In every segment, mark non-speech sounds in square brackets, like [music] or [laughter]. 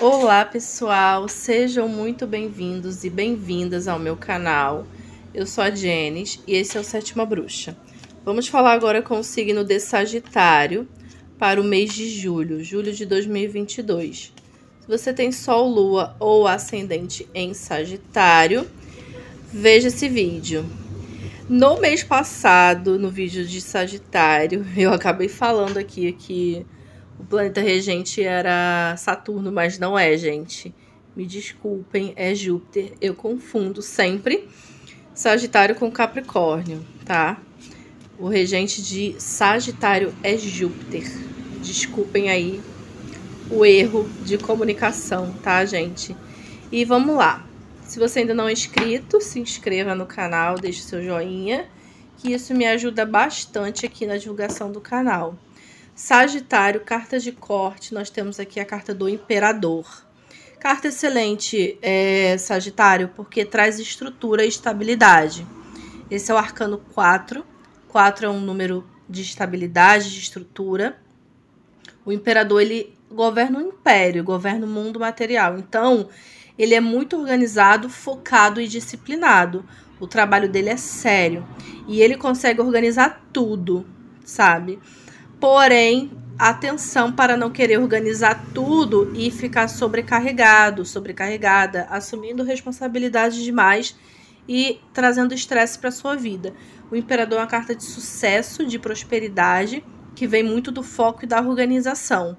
Olá pessoal, sejam muito bem-vindos e bem-vindas ao meu canal. Eu sou a Jenis e esse é o Sétima Bruxa. Vamos falar agora com o signo de Sagitário para o mês de julho, julho de 2022. Se você tem Sol, Lua ou Ascendente em Sagitário, veja esse vídeo. No mês passado, no vídeo de Sagitário, [laughs] eu acabei falando aqui que o planeta regente era Saturno, mas não é, gente. Me desculpem, é Júpiter. Eu confundo sempre Sagitário com Capricórnio, tá? O regente de Sagitário é Júpiter. Desculpem aí o erro de comunicação, tá, gente? E vamos lá. Se você ainda não é inscrito, se inscreva no canal, deixe seu joinha, que isso me ajuda bastante aqui na divulgação do canal. Sagitário, carta de corte, nós temos aqui a carta do Imperador. Carta excelente, é, Sagitário, porque traz estrutura e estabilidade. Esse é o arcano 4. 4 é um número de estabilidade, de estrutura. O imperador, ele governa o império, governa o mundo material. Então, ele é muito organizado, focado e disciplinado. O trabalho dele é sério. E ele consegue organizar tudo, sabe? Porém, atenção para não querer organizar tudo e ficar sobrecarregado, sobrecarregada, assumindo responsabilidade demais e trazendo estresse para sua vida. O imperador é uma carta de sucesso, de prosperidade, que vem muito do foco e da organização,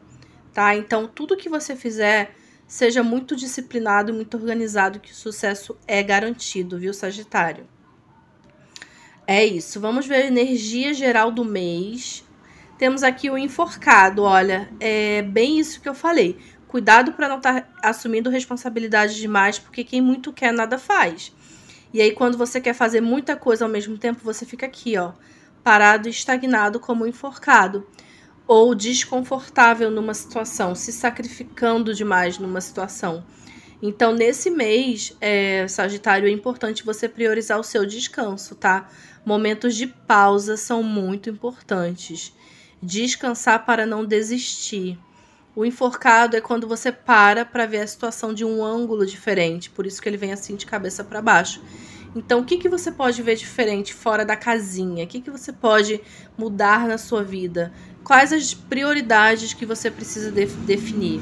tá? Então, tudo que você fizer, seja muito disciplinado muito organizado, que o sucesso é garantido, viu, Sagitário? É isso. Vamos ver a energia geral do mês. Temos aqui o enforcado, olha, é bem isso que eu falei. Cuidado para não estar tá assumindo responsabilidade demais, porque quem muito quer nada faz. E aí quando você quer fazer muita coisa ao mesmo tempo, você fica aqui, ó, parado e estagnado como enforcado ou desconfortável numa situação, se sacrificando demais numa situação. Então, nesse mês, é, Sagitário, é importante você priorizar o seu descanso, tá? Momentos de pausa são muito importantes. Descansar para não desistir. O enforcado é quando você para para ver a situação de um ângulo diferente, por isso que ele vem assim de cabeça para baixo. Então, o que, que você pode ver diferente fora da casinha? O que, que você pode mudar na sua vida? Quais as prioridades que você precisa de definir?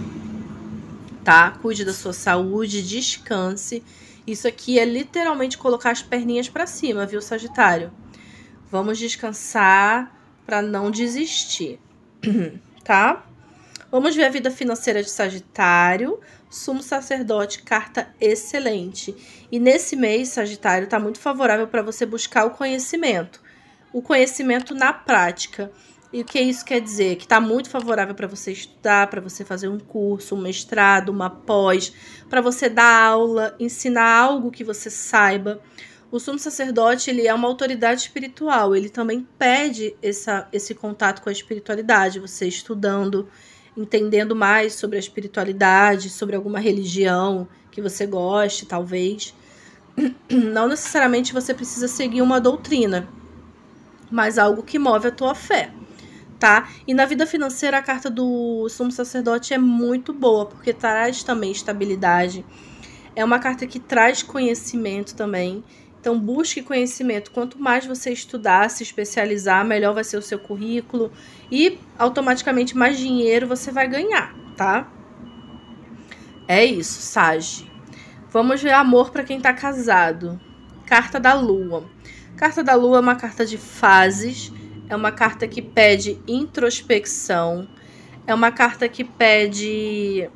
Tá? Cuide da sua saúde, descanse. Isso aqui é literalmente colocar as perninhas para cima, viu, Sagitário? Vamos descansar para não desistir, [clears throat] tá? Vamos ver a vida financeira de Sagitário. Sumo sacerdote, carta excelente. E nesse mês, Sagitário, está muito favorável para você buscar o conhecimento. O conhecimento na prática. E o que isso quer dizer? Que está muito favorável para você estudar, para você fazer um curso, um mestrado, uma pós, para você dar aula, ensinar algo que você saiba. O sumo sacerdote ele é uma autoridade espiritual, ele também pede essa, esse contato com a espiritualidade, você estudando, entendendo mais sobre a espiritualidade, sobre alguma religião que você goste, talvez. [clears throat] Não necessariamente você precisa seguir uma doutrina, mas algo que move a tua fé, tá? E na vida financeira a carta do sumo sacerdote é muito boa, porque traz também estabilidade. É uma carta que traz conhecimento também então, busque conhecimento. Quanto mais você estudar, se especializar, melhor vai ser o seu currículo e automaticamente mais dinheiro você vai ganhar, tá? É isso, Sage. Vamos ver amor para quem tá casado. Carta da Lua. Carta da Lua é uma carta de fases, é uma carta que pede introspecção, é uma carta que pede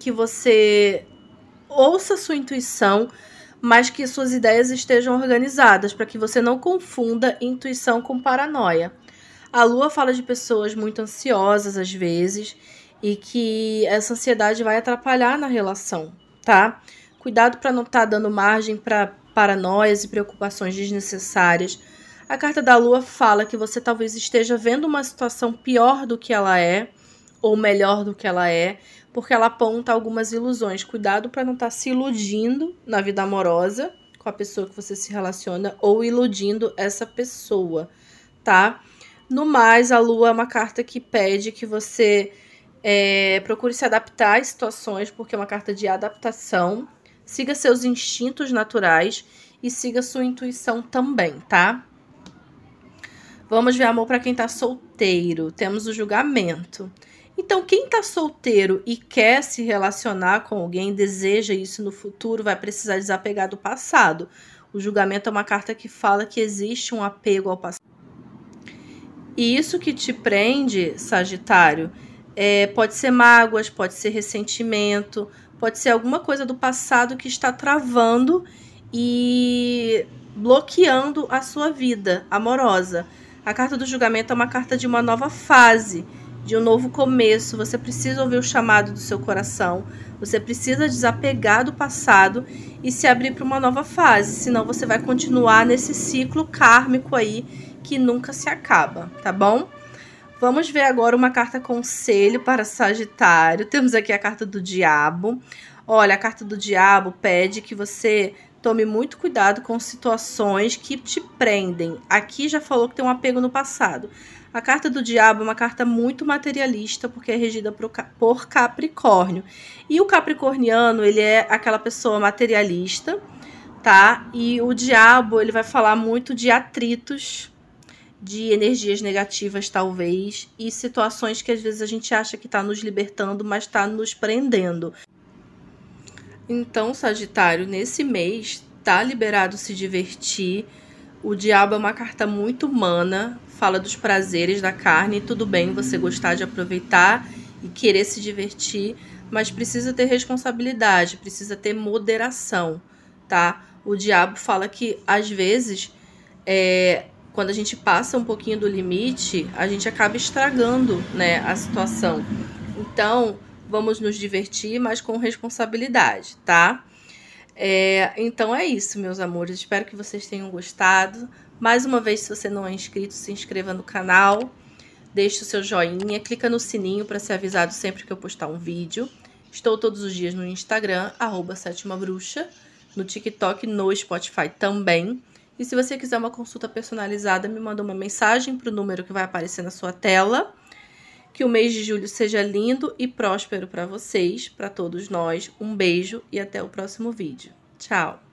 que você ouça sua intuição mas que suas ideias estejam organizadas para que você não confunda intuição com paranoia. A lua fala de pessoas muito ansiosas às vezes e que essa ansiedade vai atrapalhar na relação, tá? Cuidado para não estar tá dando margem para paranoias e preocupações desnecessárias. A carta da lua fala que você talvez esteja vendo uma situação pior do que ela é ou melhor do que ela é, porque ela aponta algumas ilusões. Cuidado para não estar tá se iludindo na vida amorosa com a pessoa que você se relaciona ou iludindo essa pessoa, tá? No mais, a lua é uma carta que pede que você É, procure se adaptar às situações, porque é uma carta de adaptação. Siga seus instintos naturais e siga sua intuição também, tá? Vamos ver amor para quem tá solteiro. Temos o julgamento. Então, quem tá solteiro e quer se relacionar com alguém, deseja isso no futuro, vai precisar desapegar do passado. O julgamento é uma carta que fala que existe um apego ao passado. E isso que te prende, Sagitário, é, pode ser mágoas, pode ser ressentimento, pode ser alguma coisa do passado que está travando e bloqueando a sua vida amorosa. A carta do julgamento é uma carta de uma nova fase, de um novo começo. Você precisa ouvir o chamado do seu coração, você precisa desapegar do passado e se abrir para uma nova fase, senão você vai continuar nesse ciclo kármico aí que nunca se acaba, tá bom? Vamos ver agora uma carta conselho para Sagitário. Temos aqui a carta do Diabo. Olha, a carta do Diabo pede que você tome muito cuidado com situações que te prendem. Aqui já falou que tem um apego no passado. A carta do Diabo é uma carta muito materialista, porque é regida por Capricórnio. E o Capricorniano, ele é aquela pessoa materialista, tá? E o Diabo, ele vai falar muito de atritos de energias negativas, talvez, e situações que às vezes a gente acha que está nos libertando, mas está nos prendendo. Então, Sagitário, nesse mês, tá liberado se divertir. O diabo é uma carta muito humana, fala dos prazeres da carne, tudo bem você gostar de aproveitar e querer se divertir, mas precisa ter responsabilidade, precisa ter moderação, tá? O diabo fala que às vezes é, quando a gente passa um pouquinho do limite, a gente acaba estragando né, a situação. Então, vamos nos divertir, mas com responsabilidade, tá? É, então é isso, meus amores. Espero que vocês tenham gostado. Mais uma vez, se você não é inscrito, se inscreva no canal. Deixe o seu joinha, clica no sininho para ser avisado sempre que eu postar um vídeo. Estou todos os dias no Instagram, arroba Sétima Bruxa, no TikTok, no Spotify também. E se você quiser uma consulta personalizada, me manda uma mensagem para o número que vai aparecer na sua tela. Que o mês de julho seja lindo e próspero para vocês, para todos nós. Um beijo e até o próximo vídeo. Tchau!